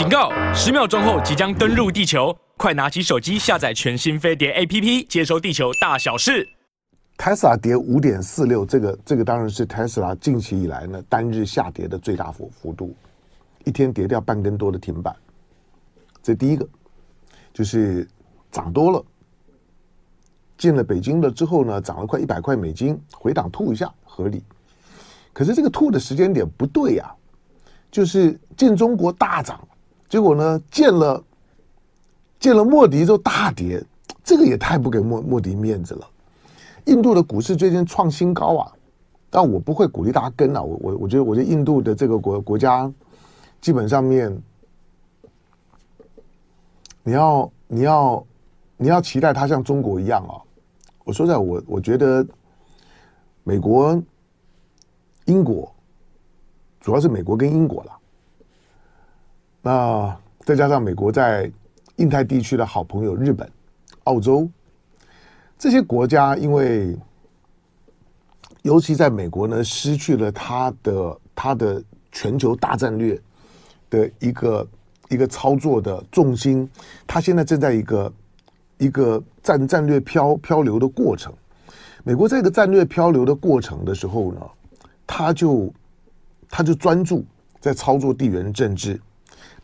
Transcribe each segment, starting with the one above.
警告！十秒钟后即将登陆地球，快拿起手机下载全新飞碟 APP，接收地球大小事。Tesla 跌五点四六，这个这个当然是 Tesla 近期以来呢单日下跌的最大幅幅度，一天跌掉半根多的停板。这第一个就是涨多了，进了北京了之后呢，涨了快一百块美金，回档吐一下合理。可是这个吐的时间点不对呀、啊，就是进中国大涨。结果呢，见了见了莫迪之后大跌，这个也太不给莫莫迪面子了。印度的股市最近创新高啊，但我不会鼓励大家跟啊，我我我觉得我觉得印度的这个国国家基本上面，你要你要你要期待它像中国一样啊。我说实在，我我觉得美国、英国，主要是美国跟英国了。那再加上美国在印太地区的好朋友日本、澳洲这些国家，因为尤其在美国呢，失去了他的他的全球大战略的一个一个操作的重心，他现在正在一个一个战战略漂漂流的过程。美国这个战略漂流的过程的时候呢，他就他就专注在操作地缘政治。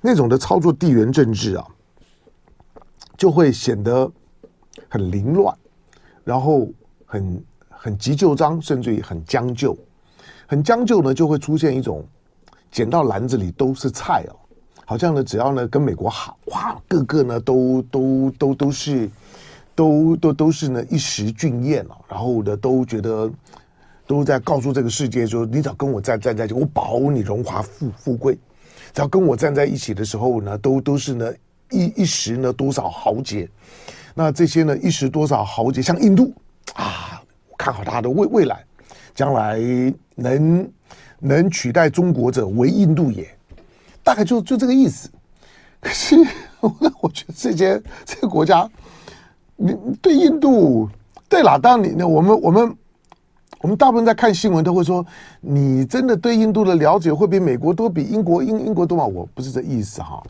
那种的操作地缘政治啊，就会显得很凌乱，然后很很急就章，甚至于很将就。很将就呢，就会出现一种捡到篮子里都是菜哦，好像呢，只要呢跟美国好哇，个个呢都都都都是都都都是呢一时俊艳啊，然后呢都觉得都在告诉这个世界说，你只要跟我站站在一起，我保你荣华富富贵。只要跟我站在一起的时候呢，都都是呢一一时呢多少豪杰，那这些呢一时多少豪杰，像印度啊，看好他的未未来，将来能能取代中国者为印度也，大概就就这个意思。可是我 我觉得这些这个国家，你对印度对哪，当你我们我们。我们大部分在看新闻都会说，你真的对印度的了解会比美国多，比英国英英国多吗？我不是这意思哈。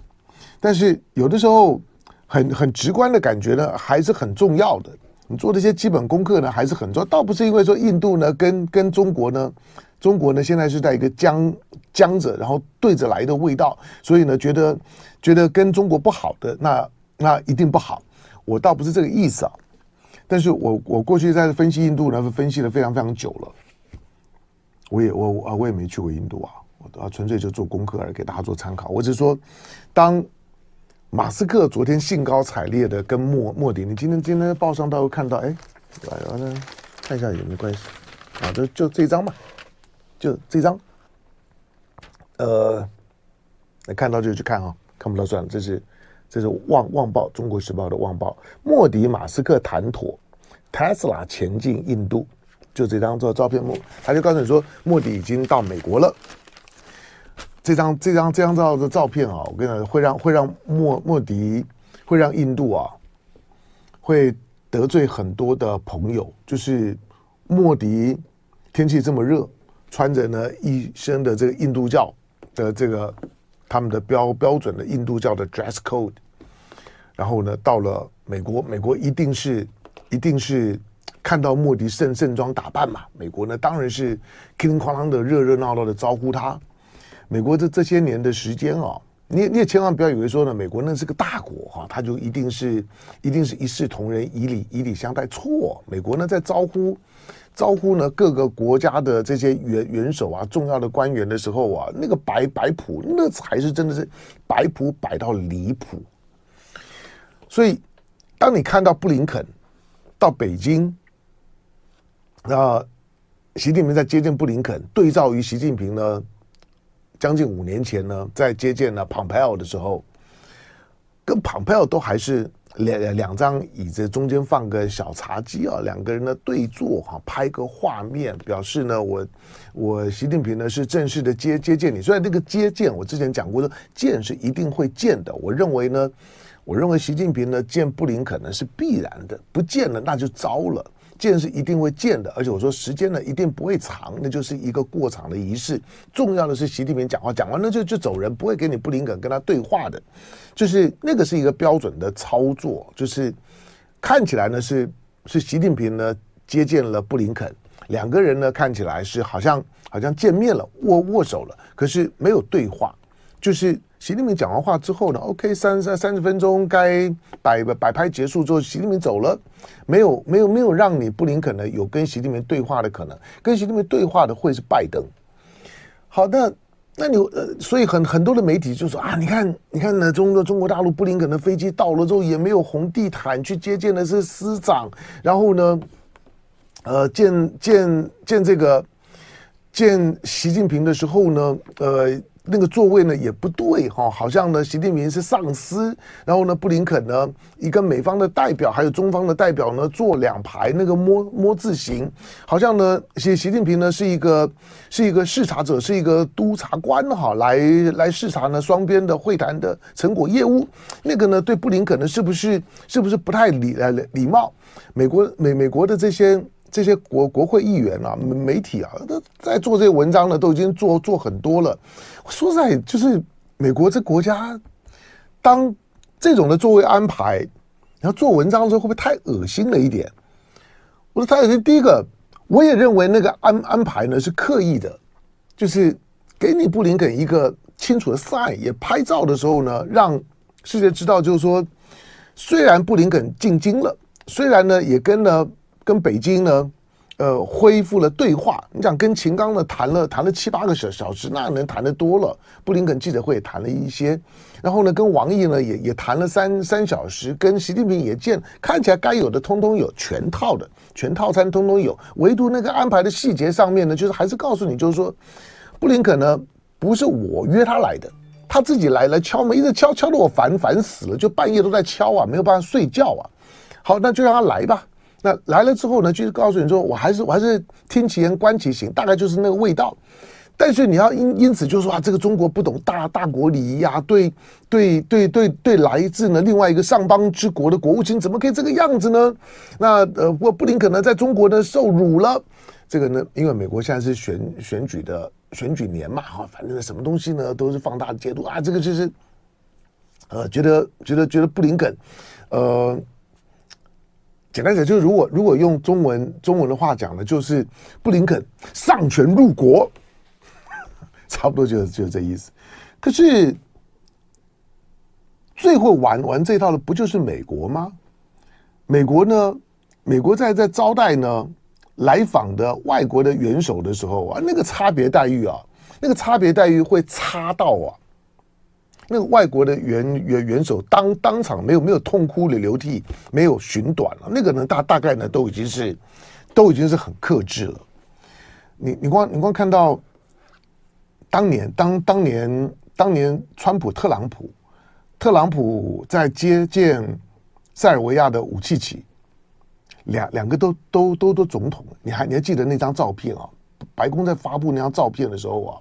但是有的时候很很直观的感觉呢，还是很重要的。你做这些基本功课呢，还是很重要。倒不是因为说印度呢跟跟中国呢，中国呢现在是在一个僵僵着，然后对着来的味道，所以呢觉得觉得跟中国不好的，那那一定不好。我倒不是这个意思啊。但是我我过去在分析印度呢，分析了非常非常久了。我也我啊我也没去过印度啊，我啊纯粹就做功课而，给大家做参考。我只是说，当马斯克昨天兴高采烈的跟莫莫迪，你今天今天报上都会看到，哎，来来看一下有没有关系啊？就就这张嘛，就这张。呃，看到就去看啊，看不到算了，这是。这是《旺旺报》《中国时报》的《旺报》，莫迪马斯克谈妥，Tesla 前进印度，就这张照照片，莫他就告诉你说，莫迪已经到美国了。这张这张这张照的照片啊，我跟你讲，会让会让莫莫迪会让印度啊，会得罪很多的朋友。就是莫迪天气这么热，穿着呢一身的这个印度教的这个。他们的标标准的印度教的 dress code，然后呢，到了美国，美国一定是一定是看到莫迪盛盛装打扮嘛，美国呢当然是叮叮哐啷的热热闹闹的招呼他。美国这这些年的时间啊，你你也千万不要以为说呢，美国那是个大国哈，他就一定是一定是一视同仁，以礼以礼相待。错，美国呢在招呼。招呼呢各个国家的这些元元首啊，重要的官员的时候啊，那个摆摆谱，那才是真的是摆谱摆到离谱。所以，当你看到布林肯到北京，那习近平在接见布林肯，对照于习近平呢，将近五年前呢，在接见了蓬佩奥的时候，跟蓬佩奥都还是。两两张椅子中间放个小茶几啊，两个人呢对坐哈，拍个画面，表示呢我我习近平呢是正式的接接见你。虽然那个接见我之前讲过的见是一定会见的，我认为呢，我认为习近平呢见布林可能是必然的，不见了那就糟了。见是一定会见的，而且我说时间呢一定不会长，那就是一个过场的仪式。重要的是习近平讲话讲完了就就走人，不会给你布林肯跟他对话的，就是那个是一个标准的操作，就是看起来呢是是习近平呢接见了布林肯，两个人呢看起来是好像好像见面了握握手了，可是没有对话，就是。习近平讲完话之后呢，OK，三三三十分钟该摆摆拍结束之后，习近平走了，没有没有没有让你布林肯呢有跟习近平对话的可能，跟习近平对话的会是拜登。好的，那你呃，所以很很多的媒体就说啊，你看你看呢，中国中国大陆布林肯的飞机到了之后也没有红地毯去接见的是司长，然后呢，呃，见见见这个见习近平的时候呢，呃。那个座位呢也不对哈，好像呢习近平是上司，然后呢布林肯呢一个美方的代表，还有中方的代表呢坐两排那个摸摸字形，好像呢习习近平呢是一个是一个视察者，是一个督察官哈，来来视察呢双边的会谈的成果业务，那个呢对布林肯呢是不是是不是不太礼呃礼貌？美国美美国的这些。这些国国会议员啊，媒体啊，都在做这些文章呢，都已经做做很多了。说实在，就是美国这国家，当这种的座位安排，然后做文章的时候，会不会太恶心了一点？我说太恶心。第一个，我也认为那个安安排呢是刻意的，就是给你布林肯一个清楚的 sign，也拍照的时候呢，让世界知道，就是说，虽然布林肯进京了，虽然呢也跟呢。跟北京呢，呃，恢复了对话。你想跟秦刚呢谈了谈了七八个小小时，那能谈得多了。布林肯记者会也谈了一些，然后呢，跟王毅呢也也谈了三三小时，跟习近平也见，看起来该有的通通有，全套的全套餐通通有，唯独那个安排的细节上面呢，就是还是告诉你，就是说，布林肯呢不是我约他来的，他自己来了敲门，一直敲敲的我烦烦死了，就半夜都在敲啊，没有办法睡觉啊。好，那就让他来吧。那来了之后呢，就是告诉你说，我还是我还是听其言观其行，大概就是那个味道。但是你要因因此就说啊，这个中国不懂大大国礼仪啊，对对对对对，来自呢另外一个上邦之国的国务卿怎么可以这个样子呢？那呃，布布林肯呢在中国呢受辱了。这个呢，因为美国现在是选选举的选举年嘛，哈，反正什么东西呢都是放大解读啊，这个就是呃，觉得觉得觉得布林肯，呃。简单讲，就是如果如果用中文中文的话讲呢，就是布林肯丧权入国，差不多就是就是这意思。可是最会玩玩这套的不就是美国吗？美国呢？美国在在招待呢来访的外国的元首的时候啊，那个差别待遇啊，那个差别待遇会差到啊。那个外国的元元元首当当场没有没有痛哭流流涕，没有寻短了。那个呢大大概呢都已经是都已经是很克制了。你你光你光看到当年当当年当年川普特朗普特朗普在接见塞尔维亚的武契奇，两两个都都都都总统，你还你还记得那张照片啊？白宫在发布那张照片的时候啊。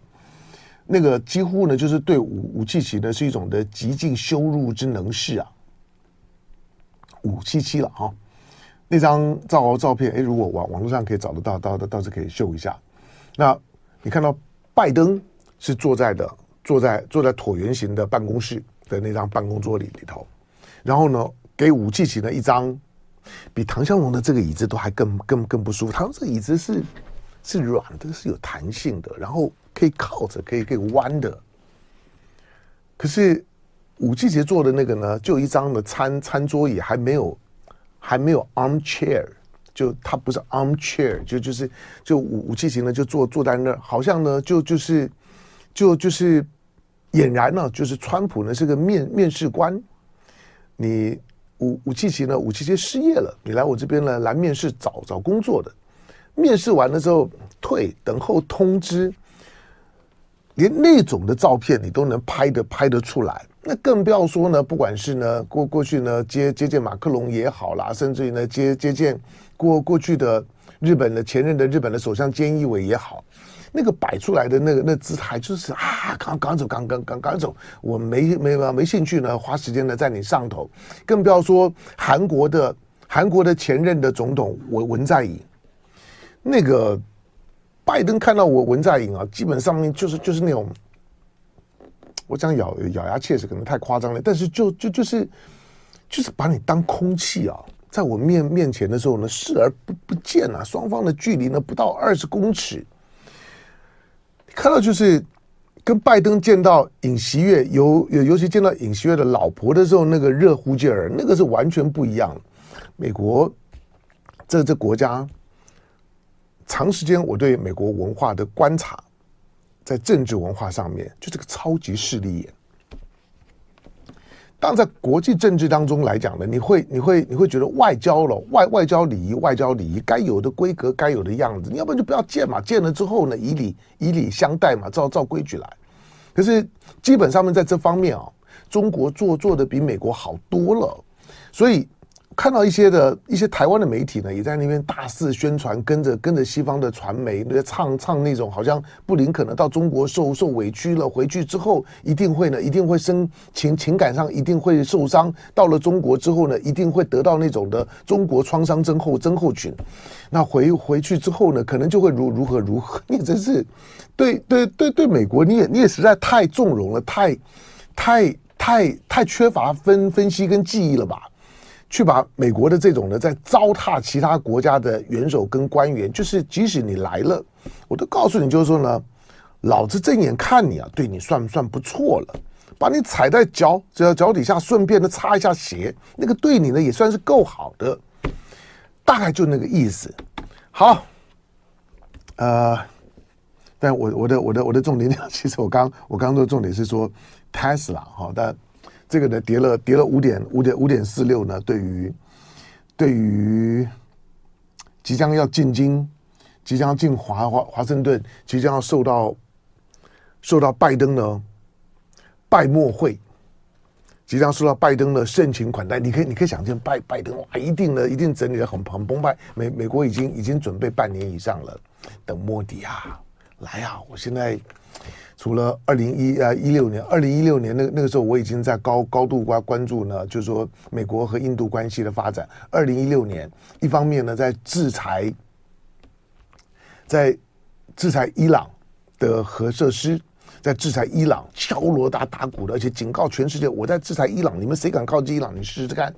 那个几乎呢，就是对武武契奇呢是一种的极尽羞辱之能事啊，武契奇了哈。那张照照片，哎，如果网网络上可以找得到，到到倒是可以秀一下。那你看到拜登是坐在的，坐在坐在椭圆形的办公室的那张办公桌里里头，然后呢，给武契奇呢一张比唐湘龙的这个椅子都还更更更不舒服。他这个椅子是是软的，是有弹性的，然后。可以靠着，可以可以弯的。可是武契奇坐的那个呢，就一张的餐餐桌椅，还没有还没有 arm chair，就它不是 arm chair，就就是就武武契奇呢就坐坐在那儿，好像呢就就是就就是俨然呢，就是川普呢是个面面试官，你武武契奇呢武契奇失业了，你来我这边呢来面试找找工作的，面试完了之后退等候通知。连那种的照片你都能拍得拍得出来，那更不要说呢。不管是呢过过去呢接接见马克龙也好啦，甚至于呢接接见过过去的日本的前任的日本的首相菅义伟也好，那个摆出来的那个那姿态就是啊，刚刚走，刚刚刚刚走，我没没没兴趣呢，花时间呢在你上头。更不要说韩国的韩国的前任的总统文文在寅，那个拜登看到我文在寅啊，基本上面就是就是那种，我讲咬咬牙切齿可能太夸张了，但是就就就是就是把你当空气啊，在我面面前的时候呢，视而不不见啊，双方的距离呢不到二十公尺，看到就是。跟拜登见到尹锡悦，尤尤尤其见到尹锡悦的老婆的时候，那个热乎劲儿，那个是完全不一样。美国这这国家，长时间我对美国文化的观察，在政治文化上面，就这个超级势利眼。当在国际政治当中来讲呢，你会你会你会觉得外交了外外交礼仪外交礼仪该有的规格该有的样子，你要不然就不要见嘛，见了之后呢，以礼以礼相待嘛，照照规矩来。可是基本上面在这方面啊，中国做做的比美国好多了，所以。看到一些的一些台湾的媒体呢，也在那边大肆宣传，跟着跟着西方的传媒，那唱唱那种好像布林肯呢到中国受受委屈了，回去之后一定会呢，一定会生情情感上一定会受伤，到了中国之后呢，一定会得到那种的中国创伤症候症候群，那回回去之后呢，可能就会如如何如何，你真是对对对对美国，你也你也实在太纵容了，太太太太缺乏分分析跟记忆了吧。去把美国的这种呢，在糟蹋其他国家的元首跟官员，就是即使你来了，我都告诉你，就是说呢，老子正眼看你啊，对你算不算不错了，把你踩在脚脚脚底下，顺便的擦一下鞋，那个对你呢也算是够好的，大概就那个意思。好，呃，但我我的我的我的重点，其实我刚我刚刚的重点是说 Tesla 哈，但。这个呢，跌了跌了五点五点五点四六呢，对于对于即将要进京、即将要进华华华盛顿、即将要受到受到拜登呢拜墨会，即将受到拜登的盛情款待，你可以你可以想象拜拜登哇，一定呢一定整理的很很澎湃。美美国已经已经准备半年以上了，等莫迪啊来啊，我现在。除了二零一呃一六年，二零一六年那那个时候我已经在高高度关关注呢，就是说美国和印度关系的发展。二零一六年，一方面呢在制裁，在制裁伊朗的核设施，在制裁伊朗敲锣打打鼓的，而且警告全世界，我在制裁伊朗，你们谁敢靠近伊朗，你试试看。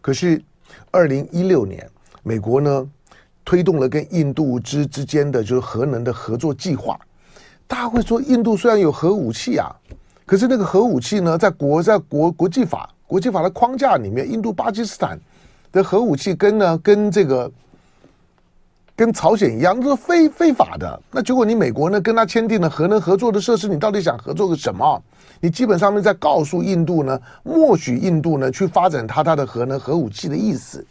可是二零一六年，美国呢推动了跟印度之之间的就是核能的合作计划。大家会说，印度虽然有核武器啊，可是那个核武器呢，在国在国国际法国际法的框架里面，印度巴基斯坦的核武器跟呢跟这个跟朝鲜一样，都是非非法的。那结果你美国呢跟他签订了核能合作的设施，你到底想合作个什么？你基本上面在告诉印度呢，默许印度呢去发展他他的核能核武器的意思。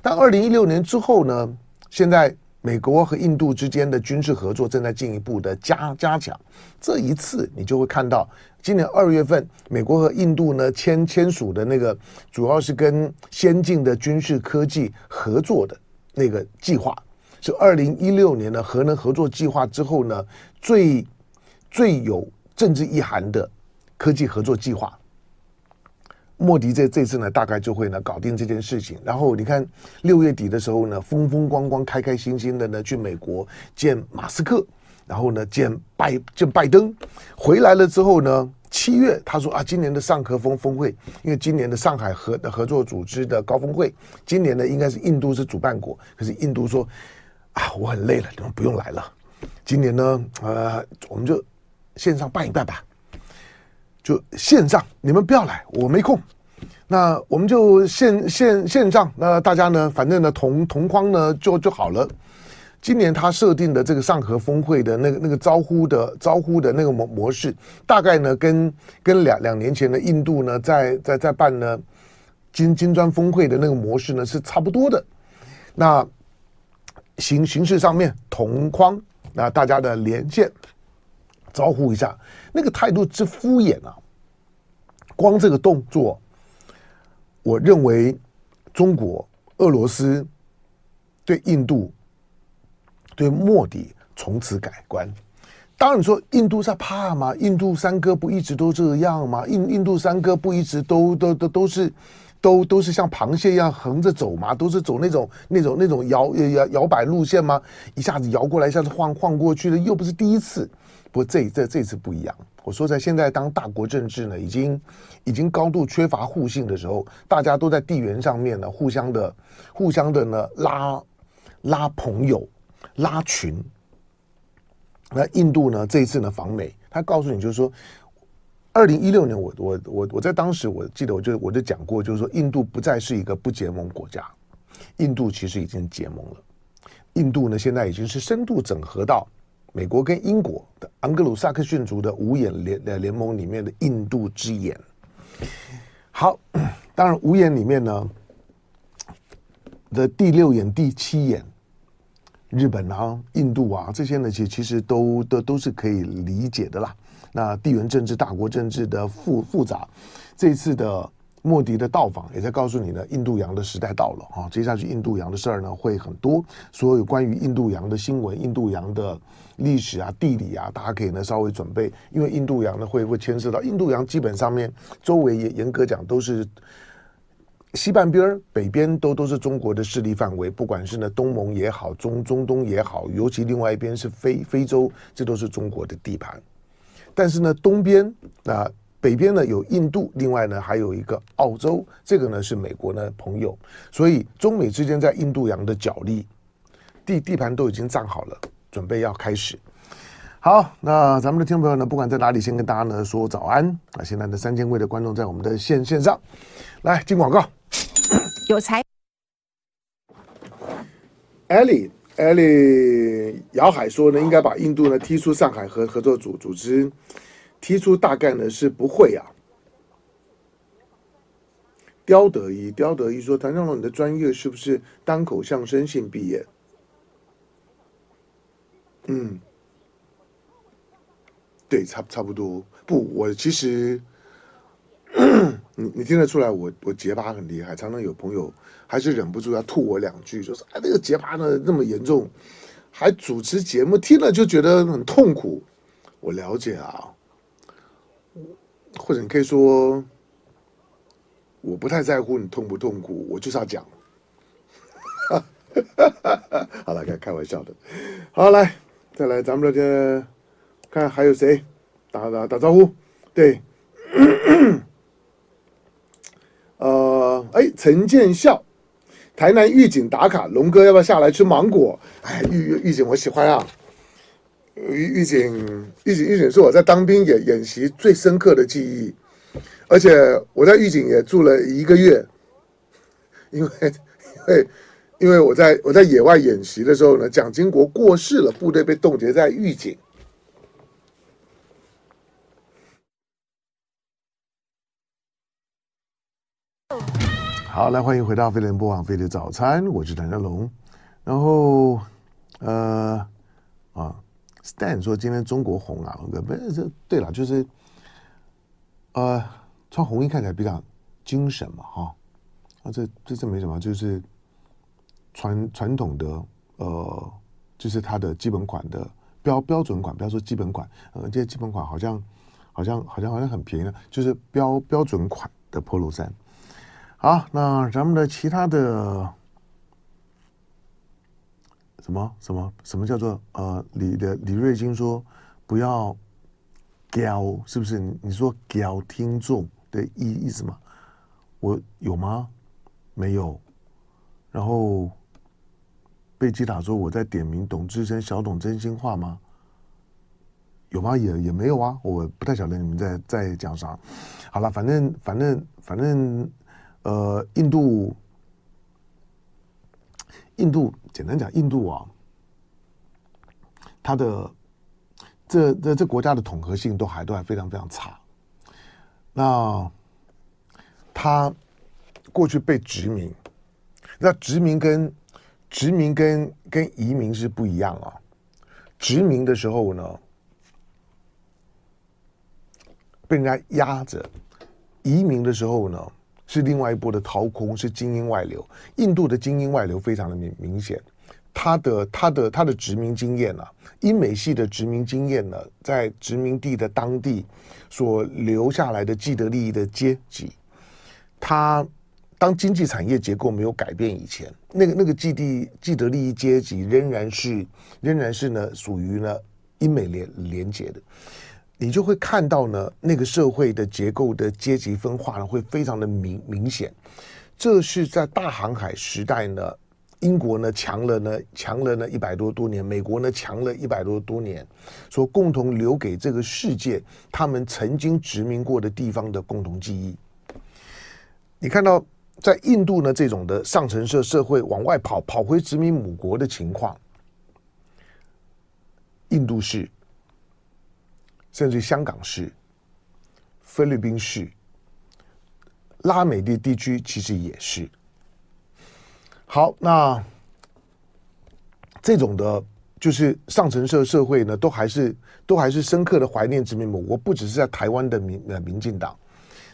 但二零一六年之后呢，现在。美国和印度之间的军事合作正在进一步的加加强。这一次，你就会看到，今年二月份，美国和印度呢签签署的那个，主要是跟先进的军事科技合作的那个计划，是二零一六年的核能合作计划之后呢，最最有政治意涵的科技合作计划。莫迪这这次呢，大概就会呢搞定这件事情。然后你看六月底的时候呢，风风光光、开开心心的呢去美国见马斯克，然后呢见拜见拜登。回来了之后呢，七月他说啊，今年的上合峰峰会，因为今年的上海合的合作组织的高峰会，今年呢应该是印度是主办国，可是印度说啊，我很累了，你们不用来了。今年呢，呃，我们就线上办一办吧。就线上，你们不要来，我没空。那我们就线线线上，那大家呢，反正呢同同框呢就就好了。今年他设定的这个上合峰会的那个那个招呼的招呼的那个模模式，大概呢跟跟两两年前的印度呢在在在办呢金金砖峰会的那个模式呢是差不多的。那形形式上面同框，那大家的连线。招呼一下，那个态度之敷衍啊！光这个动作，我认为中国、俄罗斯对印度、对莫迪从此改观。当然说印度在怕吗？印度三哥不一直都这样吗？印印度三哥不一直都都都都是。都都是像螃蟹一样横着走吗？都是走那种那种那种摇摇摇摆路线吗？一下子摇过来，一下子晃晃过去的，又不是第一次。不过这这这次不一样。我说在现在当大国政治呢，已经已经高度缺乏互信的时候，大家都在地缘上面呢，互相的互相的呢拉拉朋友拉群。那印度呢，这一次呢访美，他告诉你就是说。二零一六年我，我我我我在当时我记得，我就我就讲过，就是说，印度不再是一个不结盟国家，印度其实已经结盟了。印度呢，现在已经是深度整合到美国跟英国的盎格鲁撒克逊族的五眼联呃联盟里面的印度之眼。好，当然五眼里面呢的第六眼、第七眼，日本啊、印度啊这些呢，其其实都都都是可以理解的啦。那地缘政治、大国政治的复复杂，这次的莫迪的到访也在告诉你呢，印度洋的时代到了啊！接下去印度洋的事儿呢会很多，所有关于印度洋的新闻、印度洋的历史啊、地理啊，大家可以呢稍微准备，因为印度洋呢会会牵涉到印度洋，基本上面周围也严格讲都是西半边儿、北边都都是中国的势力范围，不管是呢东盟也好、中中东也好，尤其另外一边是非非洲，这都是中国的地盘。但是呢，东边啊，北边呢有印度，另外呢还有一个澳洲，这个呢是美国的朋友，所以中美之间在印度洋的角力地地盘都已经占好了，准备要开始。好，那咱们的听众朋友呢，不管在哪里，先跟大家呢说早安啊！现在的三千位的观众在我们的线线上，来进广告，有才，Ellie。艾利姚海说呢，应该把印度呢踢出上海合合作组组织，踢出大概呢是不会啊。刁德一，刁德一说，谭正龙，你的专业是不是单口相声性毕业？嗯，对，差差不多。不，我其实。你你听得出来我，我结巴很厉害，常常有朋友还是忍不住要吐我两句，就说：“哎，那个结巴呢那么严重，还主持节目，听了就觉得很痛苦。”我了解啊，或者你可以说，我不太在乎你痛不痛苦，我就是要讲。好了，开开玩笑的。好，来再来，咱们这边看还有谁打打打招呼？对。呃，哎，陈建孝，台南玉井打卡，龙哥要不要下来吃芒果？哎，玉玉井我喜欢啊，玉玉井玉井玉井是我在当兵演演习最深刻的记忆，而且我在玉井也住了一个月，因为因为因为我在我在野外演习的时候呢，蒋经国过世了，部队被冻结在玉井。好，来欢迎回到飞碟联播网飞碟早餐，我是谭家龙。然后，呃，啊，Stan 说今天中国红啊，不是这对了，就是，呃，穿红衣看起来比较精神嘛，哈、啊，这这这没什么，就是传传统的，呃，就是它的基本款的标标准款，不要说基本款，呃，这些基本款好像好像好像好像很便宜的，就是标标准款的 Polo 衫。好，那咱们的其他的什么什么什么叫做呃李的李瑞金说不要教，是不是？你你说教听众的意意思吗？我有吗？没有。然后贝基塔说我在点名董志生小董真心话吗？有吗？也也没有啊。我不太晓得你们在在讲啥。好了，反正反正反正。呃，印度，印度简单讲，印度啊，它的这这这国家的统合性都还都还非常非常差。那它过去被殖民，那殖民跟殖民跟跟移民是不一样啊。殖民的时候呢，被人家压着；移民的时候呢，是另外一波的掏空，是精英外流。印度的精英外流非常的明明显，他的他的他的殖民经验呢、啊，英美系的殖民经验呢，在殖民地的当地所留下来的既得利益的阶级，他当经济产业结构没有改变以前，那个那个既地既得利益阶级仍然是仍然是呢属于呢英美联联结的，你就会看到呢那个社会的结构的阶级分化呢会非常的明明显。这是在大航海时代呢，英国呢强了呢强了呢一百多多年，美国呢强了一百多多年，说共同留给这个世界他们曾经殖民过的地方的共同记忆。你看到在印度呢这种的上层社社会往外跑跑回殖民母国的情况，印度是，甚至香港是，菲律宾是。拉美的地区其实也是。好，那这种的，就是上层社社会呢，都还是都还是深刻的怀念殖民母国。不只是在台湾的民呃民进党，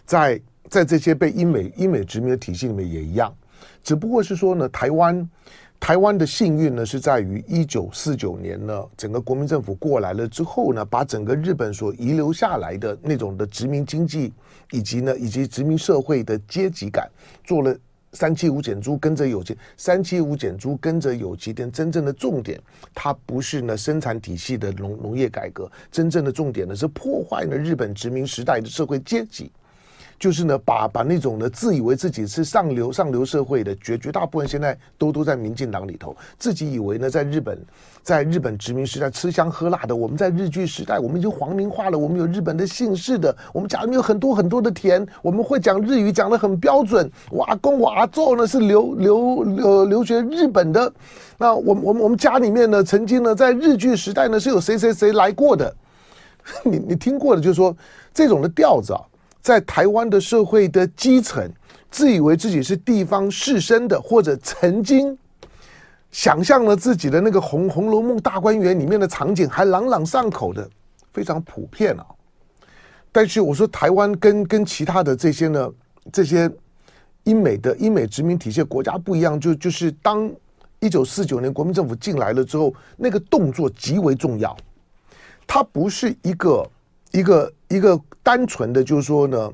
在在这些被英美英美殖民的体系里面也一样，只不过是说呢，台湾。台湾的幸运呢，是在于一九四九年呢，整个国民政府过来了之后呢，把整个日本所遗留下来的那种的殖民经济，以及呢，以及殖民社会的阶级感，做了三七五减租，跟着有机三七五减租，跟着有机店，真正的重点，它不是呢生产体系的农农业改革，真正的重点呢是破坏了日本殖民时代的社会阶级。就是呢，把把那种呢，自以为自己是上流上流社会的绝绝大部分现在都都在民进党里头，自己以为呢，在日本，在日本殖民时代吃香喝辣的，我们在日据时代，我们已经皇民化了，我们有日本的姓氏的，我们家里面有很多很多的田，我们会讲日语，讲得很标准。我阿公我阿祖呢是留留留留学日本的，那我我们我们家里面呢，曾经呢在日据时代呢是有谁谁谁来过的，你你听过的，就是说这种的调子啊。在台湾的社会的基层，自以为自己是地方士绅的，或者曾经想象了自己的那个《红红楼梦》大观园里面的场景，还朗朗上口的，非常普遍啊。但是我说台湾跟跟其他的这些呢，这些英美的英美殖民体系国家不一样，就就是当一九四九年国民政府进来了之后，那个动作极为重要，它不是一个。一个一个单纯的，就是说呢，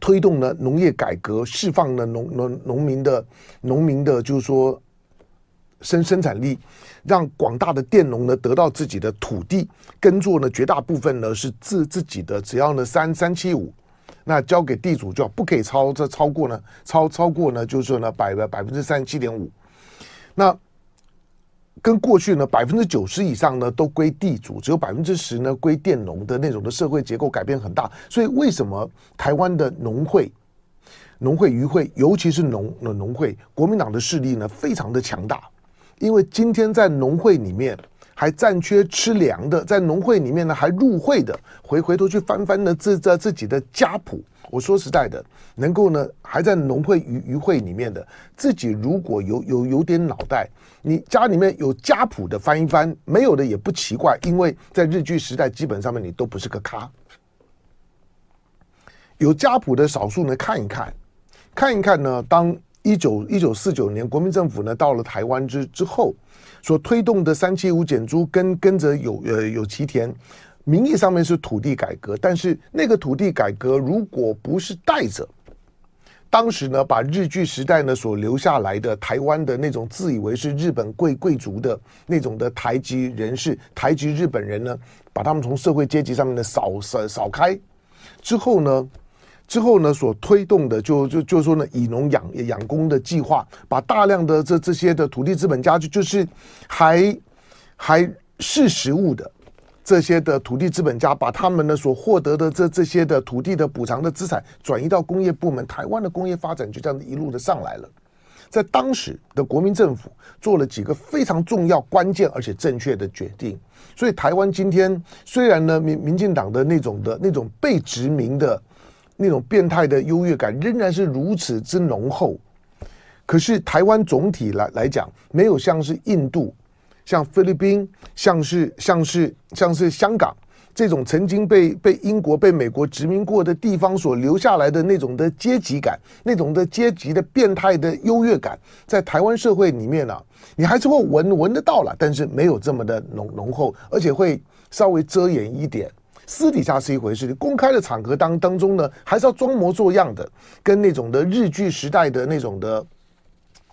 推动呢农业改革，释放了农农农民的农民的，就是说生生产力，让广大的佃农呢得到自己的土地耕作呢，绝大部分呢是自自己的，只要呢三三七五，那交给地主就不可以超这超过呢超超过呢，就是呢百百分之三十七点五，那。跟过去呢，百分之九十以上呢都归地主，只有百分之十呢归佃农的那种的社会结构改变很大。所以为什么台湾的农会、农会、渔会，尤其是农农会，国民党的势力呢非常的强大？因为今天在农会里面还暂缺吃粮的，在农会里面呢还入会的，回回头去翻翻呢自在自己的家谱。我说实在的，能够呢还在农会、渔渔会里面的，自己如果有有有点脑袋，你家里面有家谱的翻一翻，没有的也不奇怪，因为在日据时代基本上面你都不是个咖。有家谱的少数呢，看一看，看一看呢，当一九一九四九年国民政府呢到了台湾之之后，所推动的三七五减租跟跟着有呃有其田。名义上面是土地改革，但是那个土地改革如果不是带着当时呢，把日据时代呢所留下来的台湾的那种自以为是日本贵贵族的那种的台籍人士、台籍日本人呢，把他们从社会阶级上面的扫扫扫开之后呢，之后呢所推动的就就就说呢，以农养养工的计划，把大量的这这些的土地资本家就就是还还是实物的。这些的土地资本家把他们呢所获得的这这些的土地的补偿的资产转移到工业部门，台湾的工业发展就这样子一路的上来了。在当时的国民政府做了几个非常重要、关键而且正确的决定，所以台湾今天虽然呢民民进党的那种的那种被殖民的那种变态的优越感仍然是如此之浓厚，可是台湾总体来来讲，没有像是印度。像菲律宾，像是像是像是香港这种曾经被被英国、被美国殖民过的地方所留下来的那种的阶级感，那种的阶级的变态的优越感，在台湾社会里面呢、啊，你还是会闻闻得到了，但是没有这么的浓浓厚，而且会稍微遮掩一点，私底下是一回事，你公开的场合当当中呢，还是要装模作样的，跟那种的日据时代的那种的。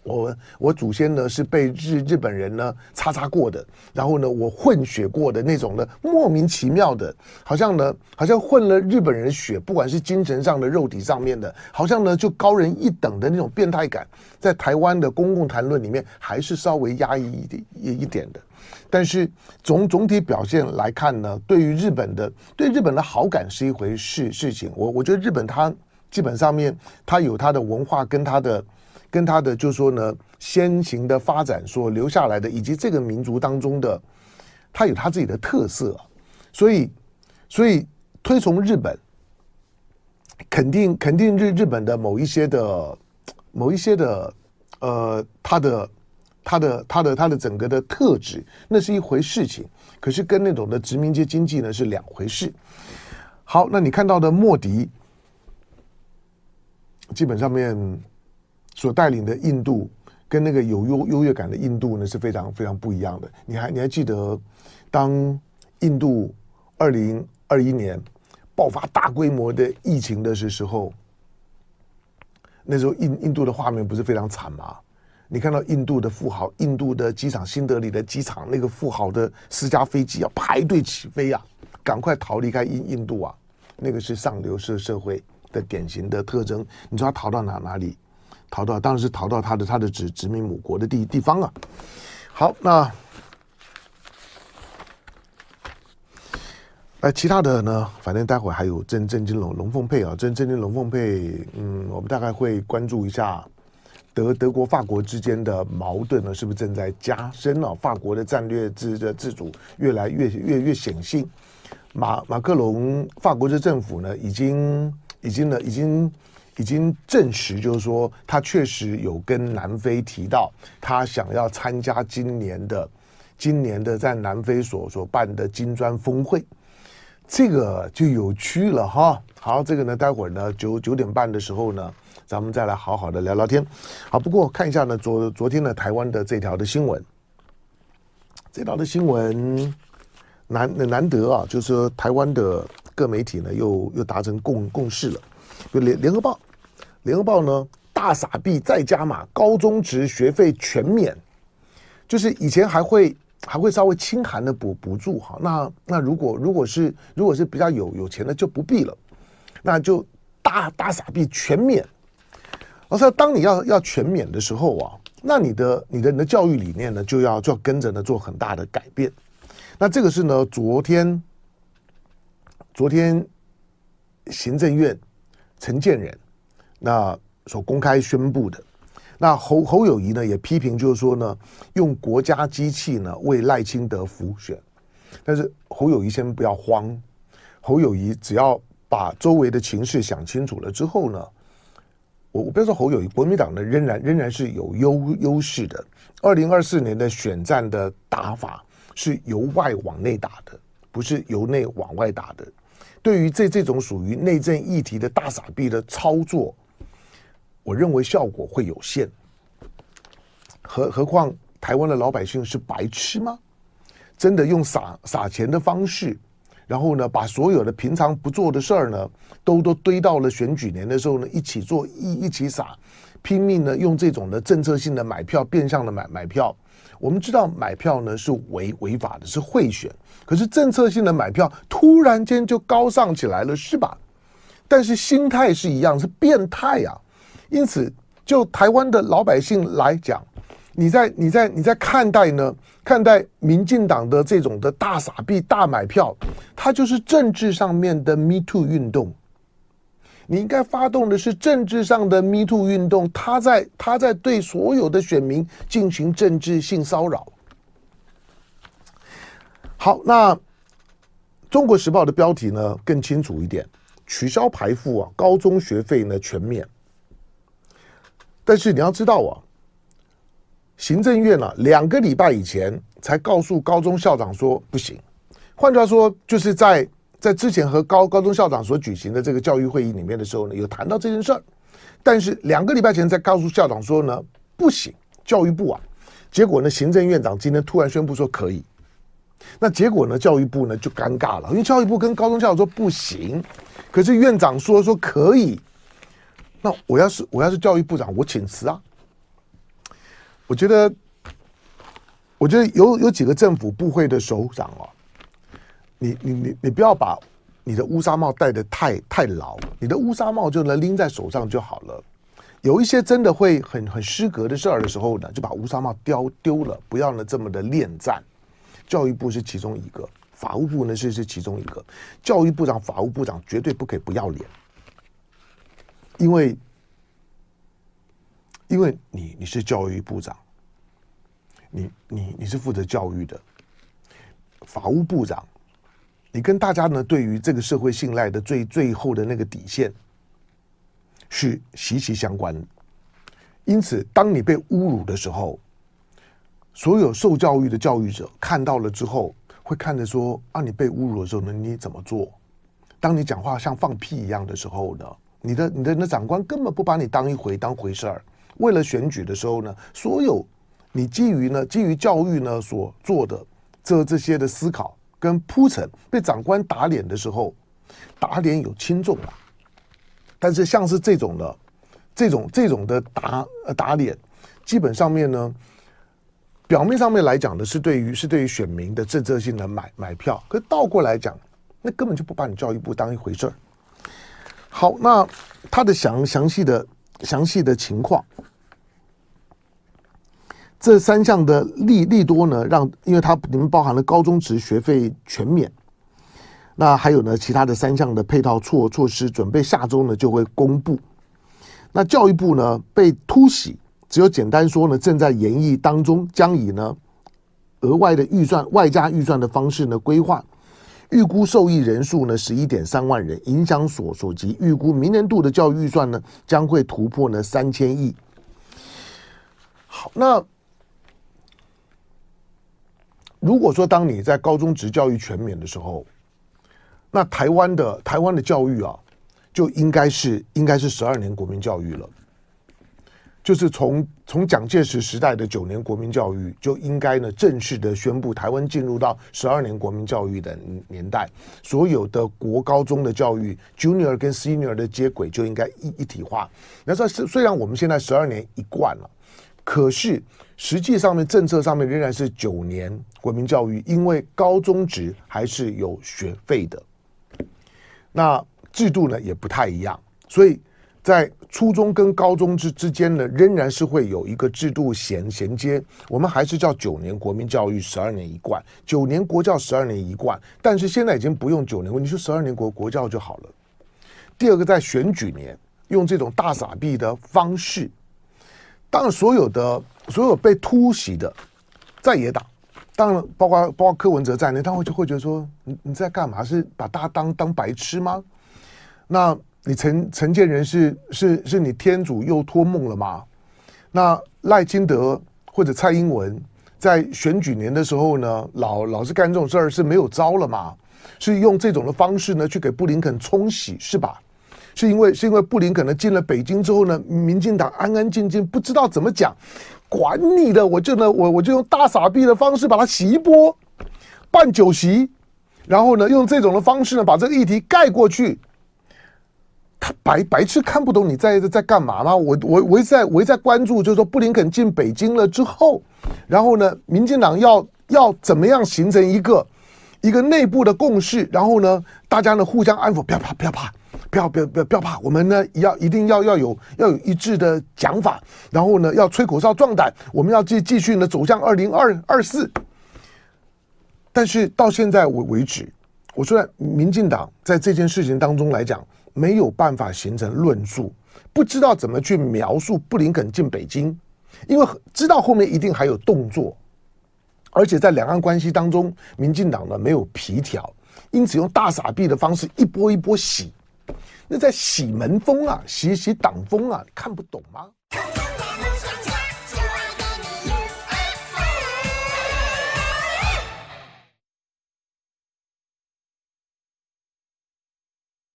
我我祖先呢是被日日本人呢擦擦过的，然后呢我混血过的那种的莫名其妙的，好像呢好像混了日本人的血，不管是精神上的、肉体上面的，好像呢就高人一等的那种变态感，在台湾的公共谈论里面还是稍微压抑一点一一点的。但是总总体表现来看呢，对于日本的对日本的好感是一回事事情。我我觉得日本它基本上面它有它的文化跟它的。跟他的就是说呢，先行的发展所留下来的，以及这个民族当中的，他有他自己的特色，所以，所以推崇日本，肯定肯定日日本的某一些的某一些的，呃，他的他的他的他的整个的特质，那是一回事情，可是跟那种的殖民阶经济呢是两回事。好，那你看到的莫迪，基本上面。所带领的印度跟那个有优优越感的印度呢是非常非常不一样的。你还你还记得，当印度二零二一年爆发大规模的疫情的时候，那时候印印度的画面不是非常惨吗？你看到印度的富豪，印度的机场新德里的机场那个富豪的私家飞机要排队起飞啊，赶快逃离开印印度啊！那个是上流社社会的典型的特征。你知道他逃到哪哪里？逃到当然是逃到他的他的殖殖民母国的地地方啊。好，那哎，其他的呢？反正待会还有郑郑金龙龙凤配啊，郑郑金龙凤配，嗯，我们大概会关注一下德德国法国之间的矛盾呢，是不是正在加深了？法国的战略自的自主越来越越越显性。马马克龙法国的政府呢，已经已经呢已经。已经证实，就是说他确实有跟南非提到，他想要参加今年的今年的在南非所所办的金砖峰会，这个就有趣了哈。好，这个呢，待会儿呢九九点半的时候呢，咱们再来好好的聊聊天。好，不过看一下呢，昨昨天呢台湾的这条的新闻，这条的新闻难难得啊，就是说台湾的各媒体呢又又达成共共识了，就联联合报。联合报呢，大傻币再加码，高中职学费全免，就是以前还会还会稍微清寒的补补助哈，那那如果如果是如果是比较有有钱的就不必了，那就大大傻币全免。而且当你要要全免的时候啊，那你的你的你的教育理念呢就要就要跟着呢做很大的改变。那这个是呢，昨天昨天行政院陈建仁。那所公开宣布的，那侯侯友宜呢也批评，就是说呢，用国家机器呢为赖清德辅选，但是侯友宜先不要慌，侯友宜只要把周围的情势想清楚了之后呢，我我不要说侯友宜，国民党呢仍然仍然是有优优势的。二零二四年的选战的打法是由外往内打的，不是由内往外打的。对于这这种属于内政议题的大撒币的操作。我认为效果会有限，何何况台湾的老百姓是白痴吗？真的用撒撒钱的方式，然后呢，把所有的平常不做的事儿呢，都都堆到了选举年的时候呢，一起做一一起撒，拼命的用这种的政策性的买票，变相的买买票。我们知道买票呢是违违法的，是贿选，可是政策性的买票突然间就高尚起来了，是吧？但是心态是一样，是变态、啊。因此，就台湾的老百姓来讲，你在你在你在看待呢？看待民进党的这种的大傻逼、大买票，它就是政治上面的 Me Too 运动。你应该发动的是政治上的 Me Too 运动，他在他在对所有的选民进行政治性骚扰。好，那《中国时报》的标题呢更清楚一点：取消排富啊，高中学费呢全免。但是你要知道啊，行政院啊，两个礼拜以前才告诉高中校长说不行。换句话说，就是在在之前和高高中校长所举行的这个教育会议里面的时候呢，有谈到这件事儿。但是两个礼拜前才告诉校长说呢不行，教育部啊，结果呢，行政院长今天突然宣布说可以。那结果呢，教育部呢就尴尬了，因为教育部跟高中校长说不行，可是院长说说可以。那我要是我要是教育部长，我请辞啊。我觉得，我觉得有有几个政府部会的首长啊，你你你你不要把你的乌纱帽戴得太太牢，你的乌纱帽就能拎在手上就好了。有一些真的会很很失格的事儿的时候呢，就把乌纱帽丢丢了，不要呢这么的恋战。教育部是其中一个，法务部呢是是其中一个。教育部长、法务部长绝对不可以不要脸，因为。因为你你是教育部长，你你你是负责教育的，法务部长，你跟大家呢对于这个社会信赖的最最后的那个底线是息息相关。因此，当你被侮辱的时候，所有受教育的教育者看到了之后，会看着说：啊，你被侮辱的时候呢，你怎么做？当你讲话像放屁一样的时候呢，你的你的那长官根本不把你当一回当回事儿。为了选举的时候呢，所有你基于呢基于教育呢所做的这这些的思考跟铺陈，被长官打脸的时候，打脸有轻重啊。但是像是这种的这种这种的打打脸，基本上面呢，表面上面来讲的是对于是对于选民的政策性的买买票，可倒过来讲，那根本就不把你教育部当一回事儿。好，那他的详详细的详细的情况。这三项的利利多呢，让因为它里面包含了高中职学费全免，那还有呢其他的三项的配套措措施，准备下周呢就会公布。那教育部呢被突袭，只有简单说呢正在研议当中，将以呢额外的预算外加预算的方式呢规划，预估受益人数呢十一点三万人，影响所所及，预估明年度的教育预算呢将会突破呢三千亿。好，那。如果说当你在高中职教育全免的时候，那台湾的台湾的教育啊，就应该是应该是十二年国民教育了，就是从从蒋介石时代的九年国民教育就应该呢正式的宣布台湾进入到十二年国民教育的年代，所有的国高中的教育 Junior 跟 Senior 的接轨就应该一一体化。那说虽然我们现在十二年一贯了，可是。实际上面政策上面仍然是九年国民教育，因为高中职还是有学费的，那制度呢也不太一样，所以在初中跟高中之之间呢，仍然是会有一个制度衔衔接。我们还是叫九年国民教育，十二年一贯，九年国教，十二年一贯。但是现在已经不用九年，你说十二年国国教就好了。第二个，在选举年用这种大傻币的方式，当所有的。所有被突袭的在野党，当然包括包括柯文哲在内，他会就会觉得说：你你在干嘛？是把大当当白痴吗？那你陈陈建仁是是是你天主又托梦了吗？那赖清德或者蔡英文在选举年的时候呢，老老是干这种事儿是没有招了吗？是用这种的方式呢去给布林肯冲洗是吧？是因为是因为布林肯呢进了北京之后呢，民进党安安静静不知道怎么讲。管你的，我就呢，我我就用大傻逼的方式把它洗一波，办酒席，然后呢，用这种的方式呢，把这个议题盖过去。他白白痴看不懂你在在干嘛吗？我我我一直在我一直在关注，就是说布林肯进北京了之后，然后呢，民进党要要怎么样形成一个一个内部的共识，然后呢，大家呢互相安抚，不要怕，不要怕。不要不要不要不要怕，我们呢要一定要要有要有一致的讲法，然后呢要吹口哨壮胆，我们要继继续呢走向二零二二四。但是到现在为为止，我说民进党在这件事情当中来讲，没有办法形成论述，不知道怎么去描述布林肯进北京，因为知道后面一定还有动作，而且在两岸关系当中，民进党呢没有皮条，因此用大傻逼的方式一波一波洗。那在洗门风啊洗洗挡风啊看不懂吗？